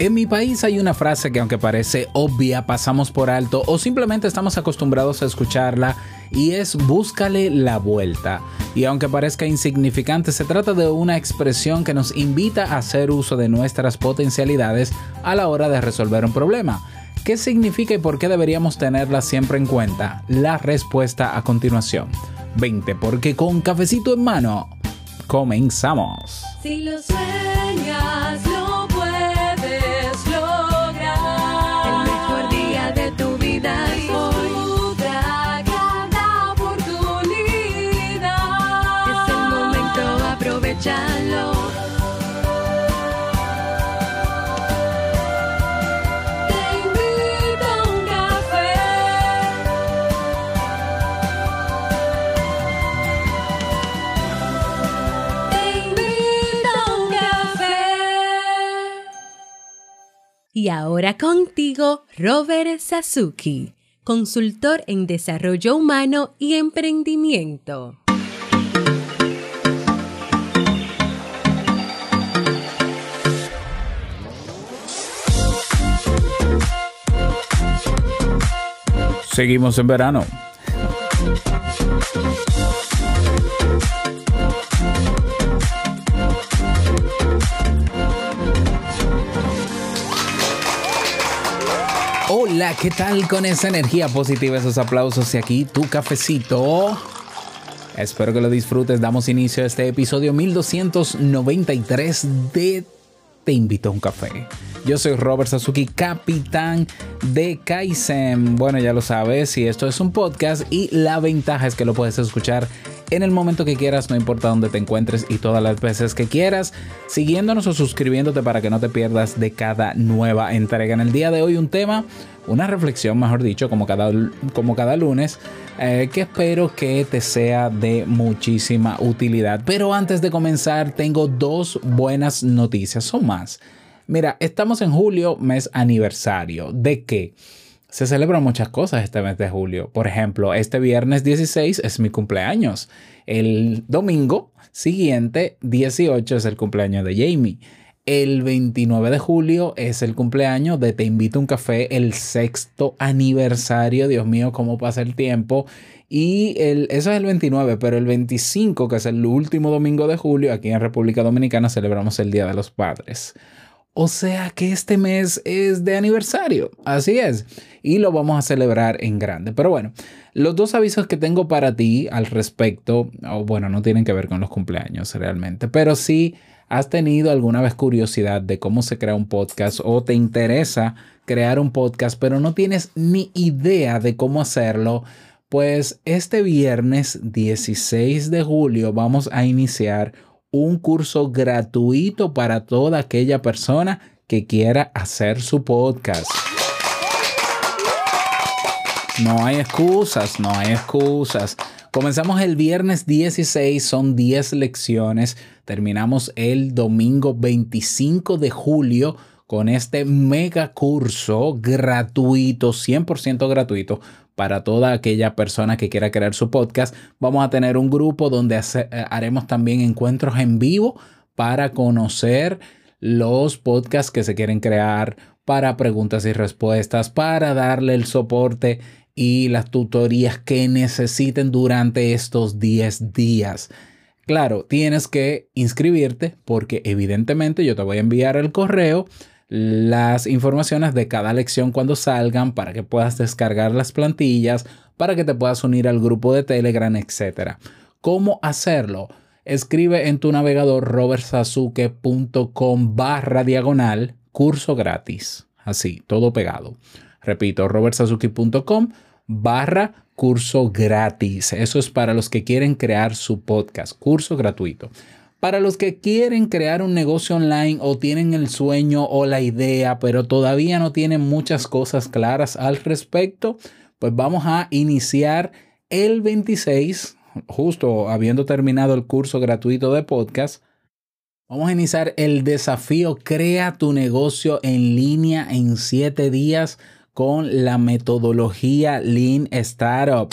En mi país hay una frase que aunque parece obvia, pasamos por alto o simplemente estamos acostumbrados a escucharla y es búscale la vuelta. Y aunque parezca insignificante, se trata de una expresión que nos invita a hacer uso de nuestras potencialidades a la hora de resolver un problema. ¿Qué significa y por qué deberíamos tenerla siempre en cuenta? La respuesta a continuación. 20, porque con cafecito en mano, comenzamos. Si lo sueñas, Y ahora contigo, Robert Sasuki, consultor en desarrollo humano y emprendimiento. Seguimos en verano. Hola, ¿qué tal con esa energía positiva, esos aplausos y aquí tu cafecito? Espero que lo disfrutes. Damos inicio a este episodio 1293 de Te invito a un café. Yo soy Robert Sasuki, capitán de Kaizen. Bueno, ya lo sabes, y esto es un podcast y la ventaja es que lo puedes escuchar en el momento que quieras, no importa dónde te encuentres y todas las veces que quieras, siguiéndonos o suscribiéndote para que no te pierdas de cada nueva entrega. En el día de hoy un tema, una reflexión, mejor dicho, como cada, como cada lunes, eh, que espero que te sea de muchísima utilidad. Pero antes de comenzar, tengo dos buenas noticias, son más. Mira, estamos en julio, mes aniversario. ¿De qué? Se celebran muchas cosas este mes de julio. Por ejemplo, este viernes 16 es mi cumpleaños. El domingo siguiente, 18, es el cumpleaños de Jamie. El 29 de julio es el cumpleaños de Te Invito a un Café, el sexto aniversario. Dios mío, cómo pasa el tiempo. Y el, eso es el 29, pero el 25, que es el último domingo de julio, aquí en República Dominicana celebramos el Día de los Padres. O sea que este mes es de aniversario, así es, y lo vamos a celebrar en grande. Pero bueno, los dos avisos que tengo para ti al respecto, bueno, no tienen que ver con los cumpleaños realmente, pero si has tenido alguna vez curiosidad de cómo se crea un podcast o te interesa crear un podcast, pero no tienes ni idea de cómo hacerlo, pues este viernes 16 de julio vamos a iniciar un curso gratuito para toda aquella persona que quiera hacer su podcast. No hay excusas, no hay excusas. Comenzamos el viernes 16, son 10 lecciones. Terminamos el domingo 25 de julio con este mega curso gratuito, 100% gratuito para toda aquella persona que quiera crear su podcast. Vamos a tener un grupo donde eh, haremos también encuentros en vivo para conocer los podcasts que se quieren crear, para preguntas y respuestas, para darle el soporte y las tutorías que necesiten durante estos 10 días. Claro, tienes que inscribirte porque evidentemente yo te voy a enviar el correo las informaciones de cada lección cuando salgan para que puedas descargar las plantillas, para que te puedas unir al grupo de Telegram, etc. ¿Cómo hacerlo? Escribe en tu navegador robertsasuke.com barra diagonal curso gratis. Así, todo pegado. Repito, robertsasuke.com barra curso gratis. Eso es para los que quieren crear su podcast, curso gratuito. Para los que quieren crear un negocio online o tienen el sueño o la idea, pero todavía no tienen muchas cosas claras al respecto, pues vamos a iniciar el 26, justo habiendo terminado el curso gratuito de podcast. Vamos a iniciar el desafío Crea tu negocio en línea en 7 días con la metodología Lean Startup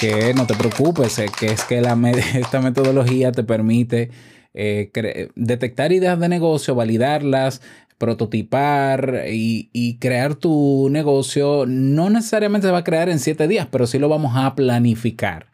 que no te preocupes, eh, que es que esta metodología te permite eh, detectar ideas de negocio, validarlas, prototipar y, y crear tu negocio no necesariamente se va a crear en siete días, pero sí lo vamos a planificar.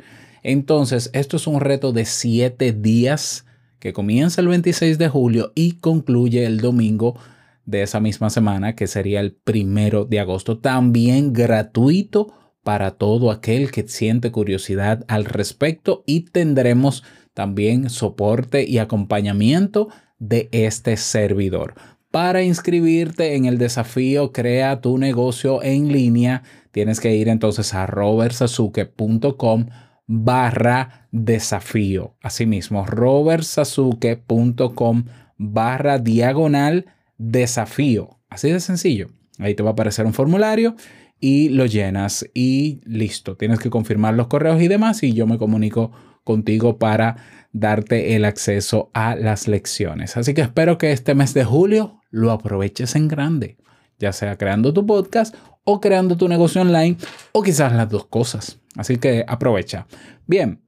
Entonces, esto es un reto de siete días que comienza el 26 de julio y concluye el domingo de esa misma semana, que sería el primero de agosto. También gratuito para todo aquel que siente curiosidad al respecto y tendremos también soporte y acompañamiento de este servidor. Para inscribirte en el desafío Crea tu negocio en línea, tienes que ir entonces a robertsazuke.com barra desafío. Asimismo, robertsazuke.com barra diagonal desafío. Así de sencillo. Ahí te va a aparecer un formulario y lo llenas y listo. Tienes que confirmar los correos y demás y yo me comunico contigo para darte el acceso a las lecciones. Así que espero que este mes de julio lo aproveches en grande, ya sea creando tu podcast o creando tu negocio online o quizás las dos cosas. Así que aprovecha. Bien,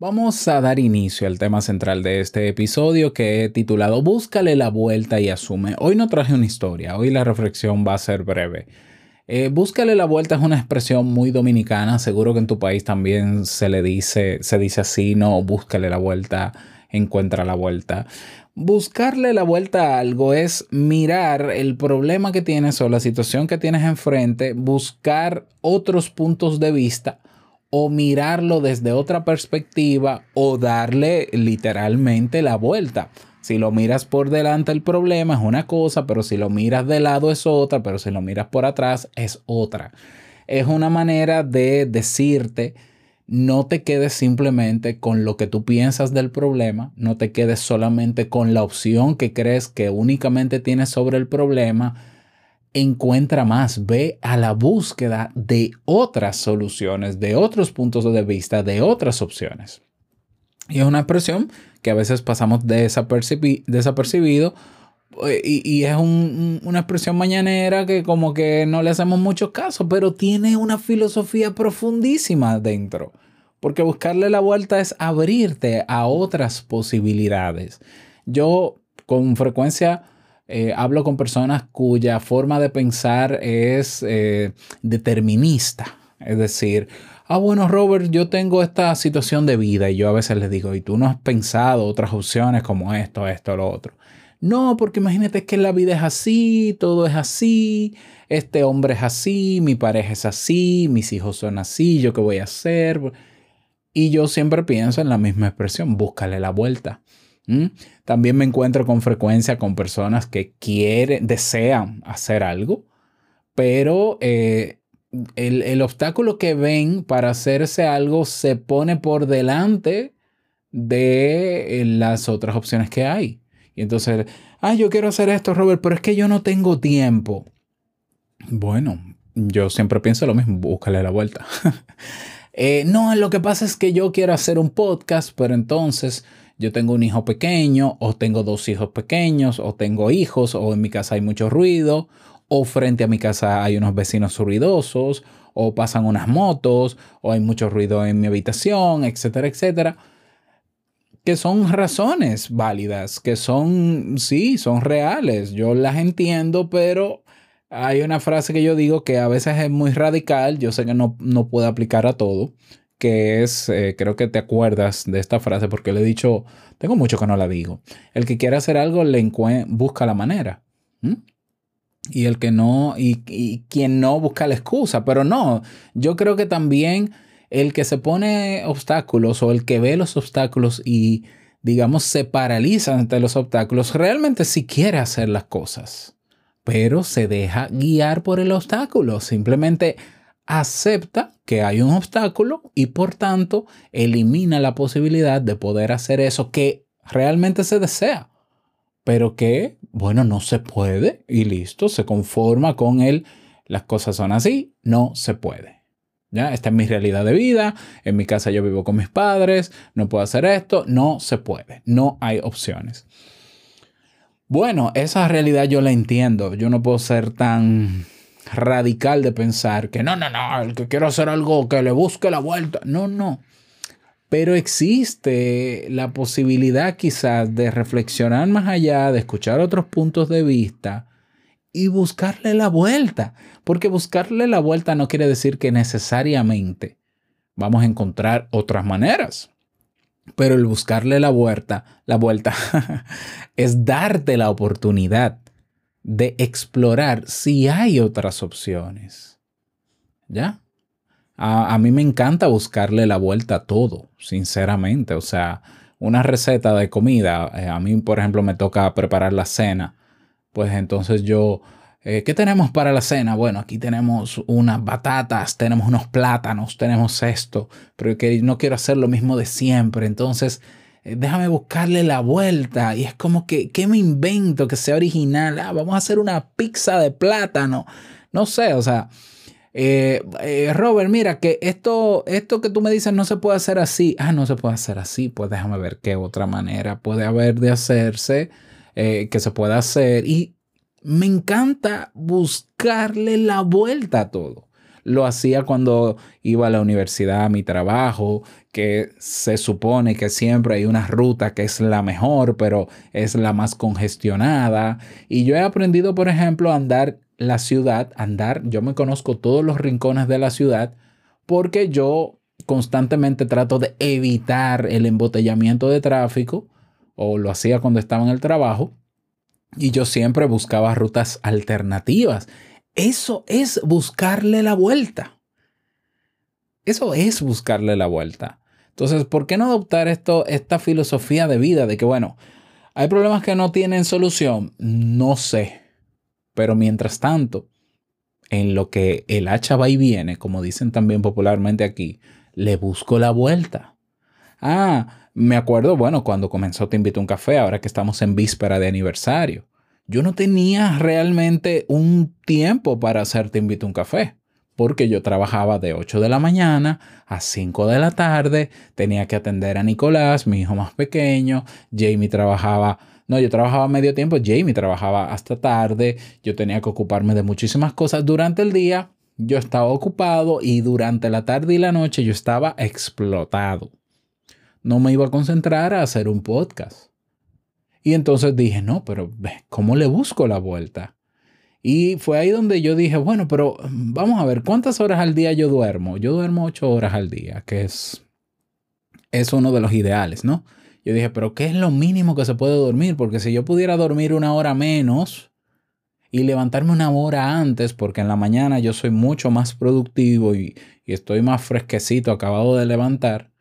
vamos a dar inicio al tema central de este episodio que he titulado Búscale la vuelta y asume. Hoy no traje una historia, hoy la reflexión va a ser breve. Eh, búscale la vuelta es una expresión muy dominicana, seguro que en tu país también se le dice, se dice así, no, búscale la vuelta, encuentra la vuelta. Buscarle la vuelta a algo es mirar el problema que tienes o la situación que tienes enfrente, buscar otros puntos de vista o mirarlo desde otra perspectiva o darle literalmente la vuelta. Si lo miras por delante el problema es una cosa, pero si lo miras de lado es otra, pero si lo miras por atrás es otra. Es una manera de decirte, no te quedes simplemente con lo que tú piensas del problema, no te quedes solamente con la opción que crees que únicamente tienes sobre el problema. Encuentra más, ve a la búsqueda de otras soluciones, de otros puntos de vista, de otras opciones. Y es una expresión que a veces pasamos desapercibi desapercibido eh, y, y es un, una expresión mañanera que como que no le hacemos mucho caso, pero tiene una filosofía profundísima dentro. Porque buscarle la vuelta es abrirte a otras posibilidades. Yo con frecuencia eh, hablo con personas cuya forma de pensar es eh, determinista. Es decir, ah, bueno, Robert, yo tengo esta situación de vida y yo a veces les digo, ¿y tú no has pensado otras opciones como esto, esto, lo otro? No, porque imagínate que la vida es así, todo es así, este hombre es así, mi pareja es así, mis hijos son así, ¿yo qué voy a hacer? Y yo siempre pienso en la misma expresión, búscale la vuelta. También me encuentro con frecuencia con personas que quieren, desean hacer algo, pero eh, el, el, obstáculo que ven para hacerse algo se pone por delante de las otras opciones que hay. Y entonces, ah, yo quiero hacer esto, Robert, pero es que yo no tengo tiempo. Bueno, yo siempre pienso lo mismo, búscale la vuelta. eh, no, lo que pasa es que yo quiero hacer un podcast, pero entonces yo tengo un hijo pequeño, o tengo dos hijos pequeños, o tengo hijos, o en mi casa hay mucho ruido, o frente a mi casa hay unos vecinos ruidosos, o pasan unas motos, o hay mucho ruido en mi habitación, etcétera, etcétera. Que son razones válidas, que son, sí, son reales. Yo las entiendo, pero hay una frase que yo digo que a veces es muy radical. Yo sé que no, no puede aplicar a todo, que es, eh, creo que te acuerdas de esta frase porque le he dicho, tengo mucho que no la digo. El que quiere hacer algo le busca la manera. ¿Mm? Y el que no, y, y, quien no busca la excusa, pero no, yo creo que también el que se pone obstáculos o el que ve los obstáculos y digamos se paraliza ante los obstáculos, realmente sí quiere hacer las cosas, pero se deja guiar por el obstáculo, simplemente acepta que hay un obstáculo y por tanto elimina la posibilidad de poder hacer eso que realmente se desea pero que, bueno, no se puede y listo, se conforma con él, las cosas son así, no se puede. ¿Ya? Esta es mi realidad de vida, en mi casa yo vivo con mis padres, no puedo hacer esto, no se puede, no hay opciones. Bueno, esa realidad yo la entiendo, yo no puedo ser tan radical de pensar que no, no, no, el que quiero hacer algo que le busque la vuelta, no, no. Pero existe la posibilidad quizás de reflexionar más allá, de escuchar otros puntos de vista y buscarle la vuelta. Porque buscarle la vuelta no quiere decir que necesariamente vamos a encontrar otras maneras. Pero el buscarle la vuelta, la vuelta es darte la oportunidad de explorar si hay otras opciones. ¿Ya? A, mí me encanta buscarle la vuelta a todo, sinceramente. O sea, una receta de comida, eh, a mí, por ejemplo, me toca preparar la cena. Pues entonces yo eh, ¿Qué tenemos para la cena? Bueno, aquí tenemos unas batatas, tenemos unos plátanos, tenemos esto, pero que no quiero hacer lo mismo de siempre. Entonces, eh, déjame buscarle la vuelta. Y es como que, ¿qué me invento que sea original? Ah, vamos a hacer una pizza de plátano. No sé, o sea, eh, Robert, mira que esto, esto que tú me dices no se puede hacer así. Ah, no se puede hacer así. Pues déjame ver qué otra manera puede haber de hacerse, que se pueda hacer. Y me encanta buscarle la vuelta a todo. Lo hacía cuando iba a la universidad, a mi trabajo, que se supone que siempre hay una ruta que es la mejor, pero es la más congestionada. Y yo he aprendido, por ejemplo, a andar la ciudad, andar, yo me conozco todos los rincones de la ciudad, porque yo constantemente trato de evitar el embotellamiento de tráfico, o lo hacía cuando estaba en el trabajo y yo siempre buscaba rutas alternativas. Eso es buscarle la vuelta. Eso es buscarle la vuelta. Entonces, ¿por qué no adoptar esto, esta filosofía de vida de que, bueno, hay problemas que no tienen solución? No sé. Pero mientras tanto, en lo que el hacha va y viene, como dicen también popularmente aquí, le busco la vuelta. Ah, me acuerdo, bueno, cuando comenzó Te invito un café, ahora que estamos en víspera de aniversario. Yo no tenía realmente un tiempo para hacer Te invito un café, porque yo trabajaba de 8 de la mañana a 5 de la tarde, tenía que atender a Nicolás, mi hijo más pequeño, Jamie trabajaba no, yo trabajaba medio tiempo, Jamie trabajaba hasta tarde, yo tenía que ocuparme de muchísimas cosas durante el día, yo estaba ocupado y durante la tarde y la noche yo estaba explotado no me iba a concentrar a hacer un podcast. Y entonces dije, no, pero ¿cómo le busco la vuelta? Y fue ahí donde yo dije, bueno, pero vamos a ver, ¿cuántas horas al día yo duermo? Yo duermo ocho horas al día, que es, es uno de los ideales, ¿no? Yo dije, pero ¿qué es lo mínimo que se puede dormir? Porque si yo pudiera dormir una hora menos y levantarme una hora antes, porque en la mañana yo soy mucho más productivo y, estoy más fresquecito, acabado de levantar,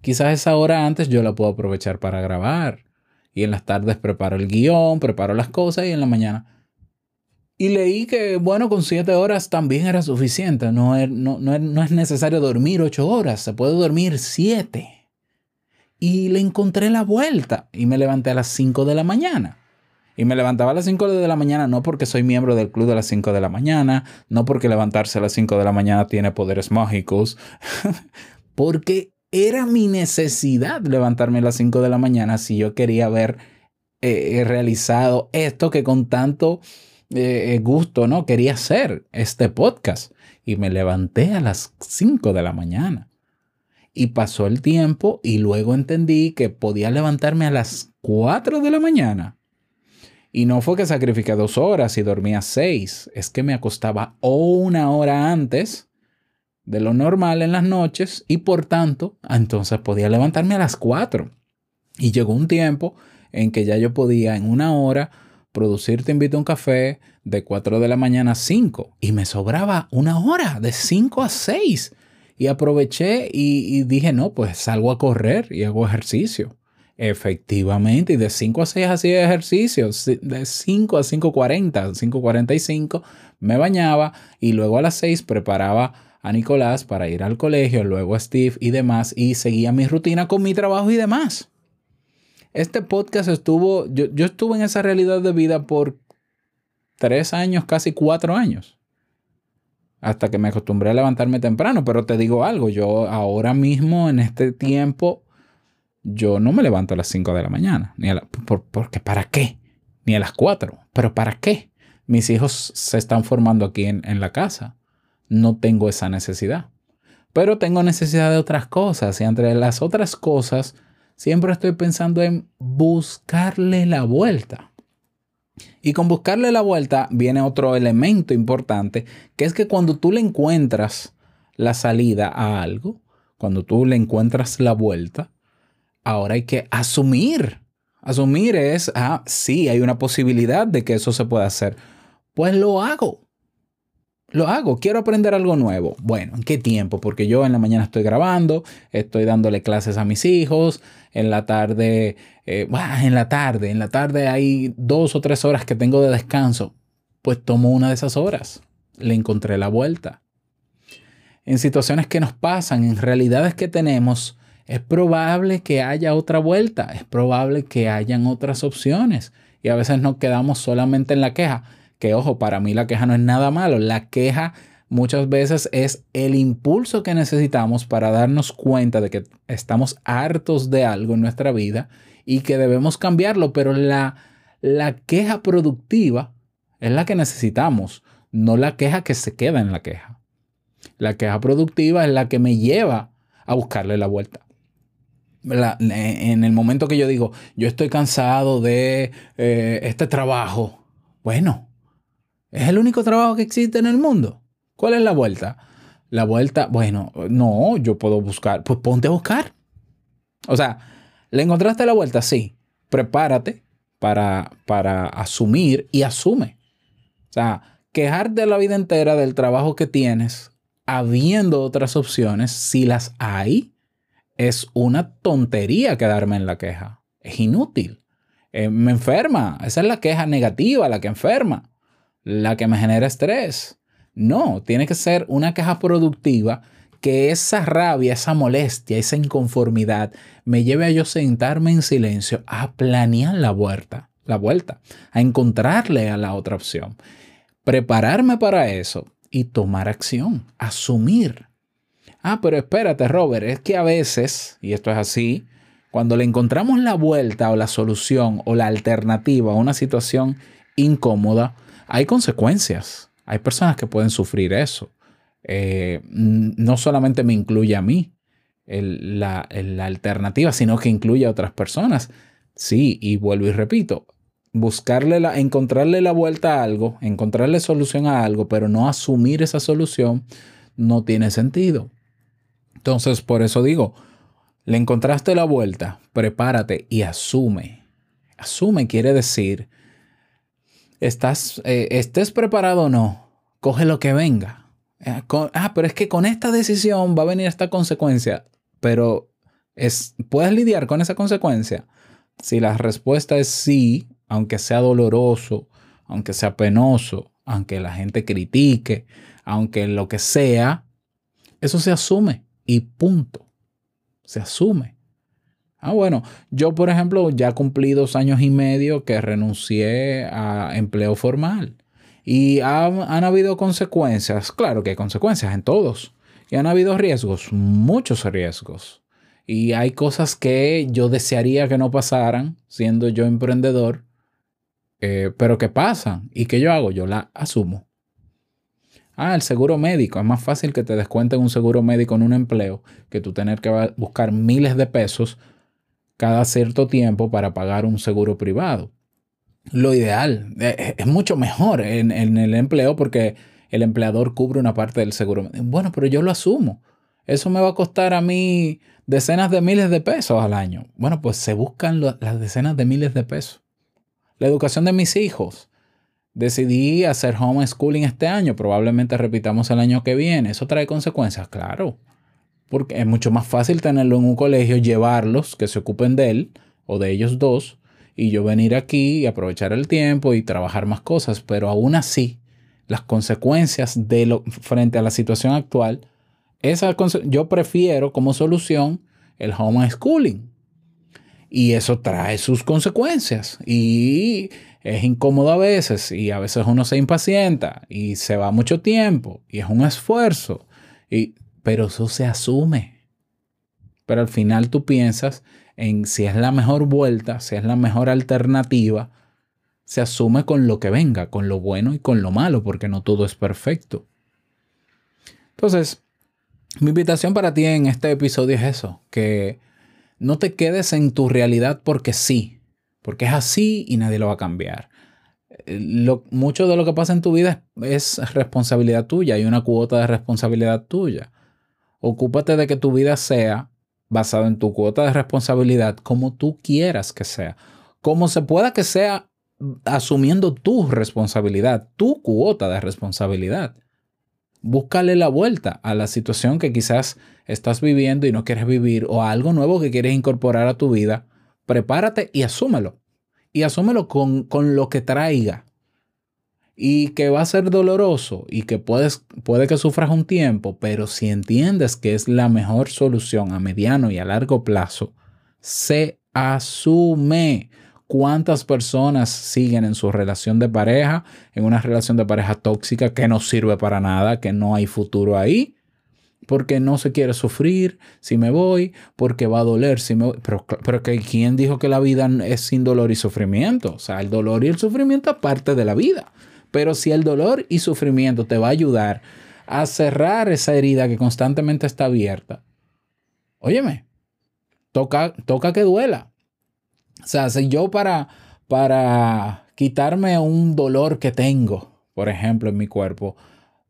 Quizás esa hora antes yo la puedo aprovechar para grabar. Y en las tardes preparo el guion, preparo las cosas y en la mañana. Y leí que, bueno, con siete horas también era suficiente. No es, no, no es necesario dormir ocho horas, se puede dormir siete. Y le encontré la vuelta y me levanté a las cinco de la mañana. Y me levantaba a las 5 de la mañana no porque soy miembro del club de las 5 de la mañana, no porque levantarse a las 5 de la mañana tiene poderes mágicos, porque era mi necesidad levantarme a las 5 de la mañana si yo quería haber eh, realizado esto que con tanto eh, gusto no quería hacer, este podcast. Y me levanté a las 5 de la mañana. Y pasó el tiempo y luego entendí que podía levantarme a las 4 de la mañana. Y no fue que sacrifiqué dos horas y dormía seis, es que me acostaba una hora antes de lo normal en las noches y por tanto, entonces podía levantarme a las 4. Y llegó un tiempo en que ya yo podía en una hora producir Te invito a un café de 4 de la mañana a 5 y me sobraba una hora de 5 a 6 y aproveché y, y, dije, no, pues salgo a correr y hago ejercicio. Efectivamente, y de 5 a 6 hacía ejercicio, de 5 a 5.40, 5.45 me bañaba y luego a las 6 preparaba a Nicolás para ir al colegio, luego a Steve y demás, y seguía mi rutina con mi trabajo y demás. Este podcast estuvo, yo, yo estuve en esa realidad de vida por tres años, casi cuatro años, hasta que me acostumbré a levantarme temprano, pero te digo algo, yo ahora mismo en este tiempo, yo no me levanto a las 5 de la mañana, ni a porque ¿para qué? Ni a las 4, pero ¿para qué? Mis hijos se están formando aquí en, en la casa no tengo esa necesidad. pero tengo necesidad de otras cosas y entre las otras cosas siempre estoy pensando en buscarle la vuelta. Y con buscarle la vuelta viene otro elemento importante, que es que cuando tú le encuentras la salida a algo, cuando tú le encuentras la vuelta, ahora hay que asumir. Asumir es, ah, sí, hay una posibilidad de que eso se pueda hacer. Pues lo hago. Lo hago, quiero aprender algo nuevo. Bueno, ¿en qué tiempo? Porque yo en la mañana estoy grabando, estoy dándole clases a mis hijos, en la tarde, eh, en la tarde, en la tarde hay dos o tres horas que tengo de descanso. Pues tomo una de esas horas. Le encontré la vuelta. En situaciones que nos pasan, en realidades que tenemos, es probable que haya otra vuelta, es probable que hayan otras opciones. Y a veces nos quedamos solamente en la queja que ojo, para mí la queja no es nada malo. La queja muchas veces es el impulso que necesitamos para darnos cuenta de que estamos hartos de algo en nuestra vida y que debemos cambiarlo, pero la, la queja productiva es la que necesitamos, no la queja que se queda en la queja. La queja productiva es la que me lleva a buscarle la vuelta. En el momento que yo digo, yo estoy cansado de eh, este trabajo, bueno, ¿Es el único trabajo que existe en el mundo? ¿Cuál es la vuelta? La vuelta, bueno, no, yo puedo buscar. Pues ponte a buscar. O sea, ¿le encontraste la vuelta? Sí. Prepárate para, para asumir y asume. O sea, quejarte la vida entera del trabajo que tienes, habiendo otras opciones, si las hay, es una tontería quedarme en la queja. Es inútil. Eh, me enferma. Esa es la queja negativa, la que enferma la que me genera estrés. No, tiene que ser una queja productiva que esa rabia, esa molestia, esa inconformidad me lleve a yo sentarme en silencio a planear la vuelta, la vuelta, a encontrarle a la otra opción, prepararme para eso y tomar acción, asumir. Ah, pero espérate, Robert, es que a veces, y esto es así, cuando le encontramos la vuelta o la solución o la alternativa a una situación incómoda, hay consecuencias. Hay personas que pueden sufrir eso. Eh, no solamente me incluye a mí la, alternativa, sino que incluye a otras personas. Sí, y vuelvo y repito, buscarle la, encontrarle la vuelta a algo, encontrarle solución a algo, pero no asumir esa solución, no tiene sentido. Entonces, por eso digo, le encontraste la vuelta, prepárate y asume. Asume quiere decir estás, eh, estés preparado o no, coge lo que venga. Eh, ah, pero es que con esta decisión va a venir esta consecuencia, pero es, ¿puedes lidiar con esa consecuencia? Si la respuesta es sí, aunque sea doloroso, aunque sea penoso, aunque la gente critique, aunque lo que sea, eso se asume y punto. Se asume. Ah, bueno, yo por ejemplo ya cumplí dos años y medio que renuncié a empleo formal. Y han, habido consecuencias, claro que hay consecuencias en todos. Y han habido riesgos, muchos riesgos. Y hay cosas que yo desearía que no pasaran siendo yo emprendedor, eh, pero que pasan. ¿Y qué yo hago? Yo la asumo. Ah, el seguro médico. Es más fácil que te descuenten un seguro médico en un empleo que tú tener que buscar miles de pesos cada cierto tiempo para pagar un seguro privado. Lo ideal eh, eh, es mucho mejor en, el empleo porque el empleador cubre una parte del seguro. Bueno, pero yo lo asumo. Eso me va a costar a mí decenas de miles de pesos al año. Bueno, pues se buscan las decenas de miles de pesos. La educación de mis hijos. Decidí hacer homeschooling este año. Probablemente repitamos el año que viene. ¿Eso trae consecuencias? Claro porque es mucho más fácil tenerlo en un colegio, llevarlos, que se ocupen de él o de ellos dos, y yo venir aquí y aprovechar el tiempo y trabajar más cosas, pero aún así, las consecuencias de lo, frente a la situación actual, esa, yo prefiero como solución el homeschooling. Y eso trae sus consecuencias. Y es incómodo a veces. Y a veces uno se impacienta. Y se va mucho tiempo. Y es un esfuerzo. Y pero eso se asume. Pero al final tú piensas en si es la mejor vuelta, si es la mejor alternativa, se asume con lo que venga, con lo bueno y con lo malo, porque no todo es perfecto. Entonces, Mi invitación para ti en este episodio es eso, que no te quedes en tu realidad porque sí, porque es así y nadie lo va a cambiar. Lo, mucho de lo que pasa en tu vida es, es responsabilidad tuya, hay una cuota de responsabilidad tuya. Ocúpate de que tu vida sea basada en tu cuota de responsabilidad como tú quieras que sea, como se pueda que sea asumiendo tu responsabilidad, tu cuota de responsabilidad. Búscale la vuelta a la situación que quizás estás viviendo y no quieres vivir o a algo nuevo que quieres incorporar a tu vida. Prepárate y asúmelo. Y asúmelo con, con lo que traiga. Y que va a ser doloroso y que puedes, puede que sufras un tiempo, pero si entiendes que es la mejor solución a mediano y a largo plazo, se asume. ¿Cuántas personas siguen en su relación de pareja, en una relación de pareja tóxica que no sirve para nada, que no hay futuro ahí? Porque no se quiere sufrir si me voy, porque va a doler si me voy. Pero, pero ¿quién dijo que la vida es sin dolor y sufrimiento? O sea, el dolor y el sufrimiento es parte de la vida. Pero si el dolor y sufrimiento te va a ayudar a cerrar esa herida que constantemente está abierta, óyeme, toca, toca que duela. O sea, si yo para, para quitarme un dolor que tengo, por ejemplo, en mi cuerpo,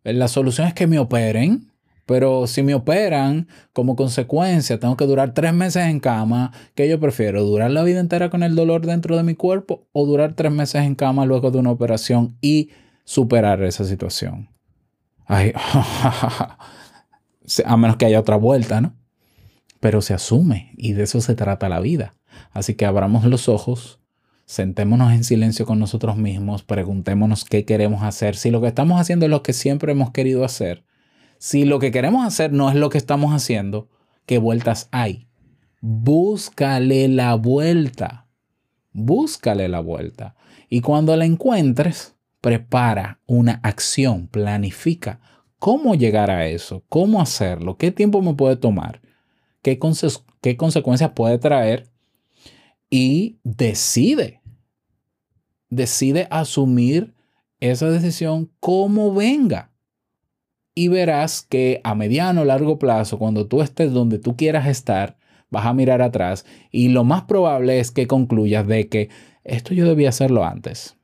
la solución es que me operen. Pero si me operan, como consecuencia, tengo que durar tres meses en cama. ¿Qué yo prefiero? ¿Durar la vida entera con el dolor dentro de mi cuerpo o durar tres meses en cama luego de una operación y superar esa situación? Ay, a menos que haya otra vuelta, ¿no? Pero se asume y de eso se trata la vida. Así que abramos los ojos, sentémonos en silencio con nosotros mismos, preguntémonos qué queremos hacer. Si lo que estamos haciendo es lo que siempre hemos querido hacer, si lo que queremos hacer no es lo que estamos haciendo, ¿qué vueltas hay? Búscale la vuelta. Búscale la vuelta. Y cuando la encuentres, prepara una acción, planifica cómo llegar a eso, cómo hacerlo, qué tiempo me puede tomar, qué, conse qué consecuencias puede traer y decide. Decide asumir esa decisión como venga. Y verás que a mediano o largo plazo, cuando tú estés donde tú quieras estar, vas a mirar atrás y lo más probable es que concluyas de que esto yo debía hacerlo antes.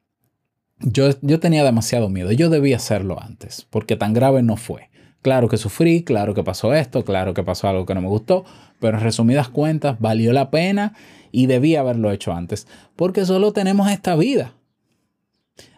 Yo, yo tenía demasiado miedo, yo debía hacerlo antes, porque tan grave no fue. Claro que sufrí, claro que pasó esto, claro que pasó algo que no me gustó, pero en resumidas cuentas valió la pena y debía haberlo hecho antes, porque solo tenemos esta vida.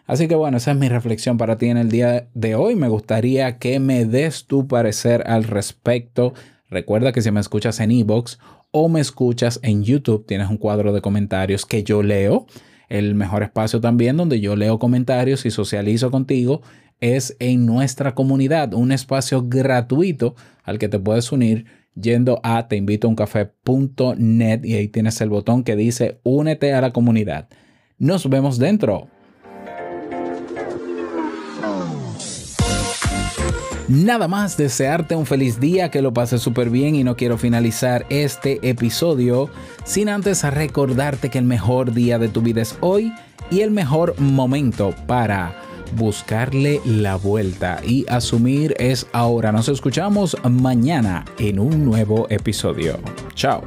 Así que bueno, esa es mi reflexión para ti en el día de hoy. Me gustaría que me des tu parecer al respecto. Recuerda que si me escuchas en iBox o me escuchas en YouTube, tienes un cuadro de comentarios que yo leo. El mejor espacio también donde yo leo comentarios y socializo contigo es en nuestra comunidad, un espacio gratuito al que te puedes unir yendo a teinvitouncafé.net y ahí tienes el botón que dice únete a la comunidad. Nos vemos dentro. Nada más desearte un feliz día, que lo pases súper bien y no quiero finalizar este episodio sin antes recordarte que el mejor día de tu vida es hoy y el mejor momento para buscarle la vuelta y asumir es ahora. Nos escuchamos mañana en un nuevo episodio. Chao.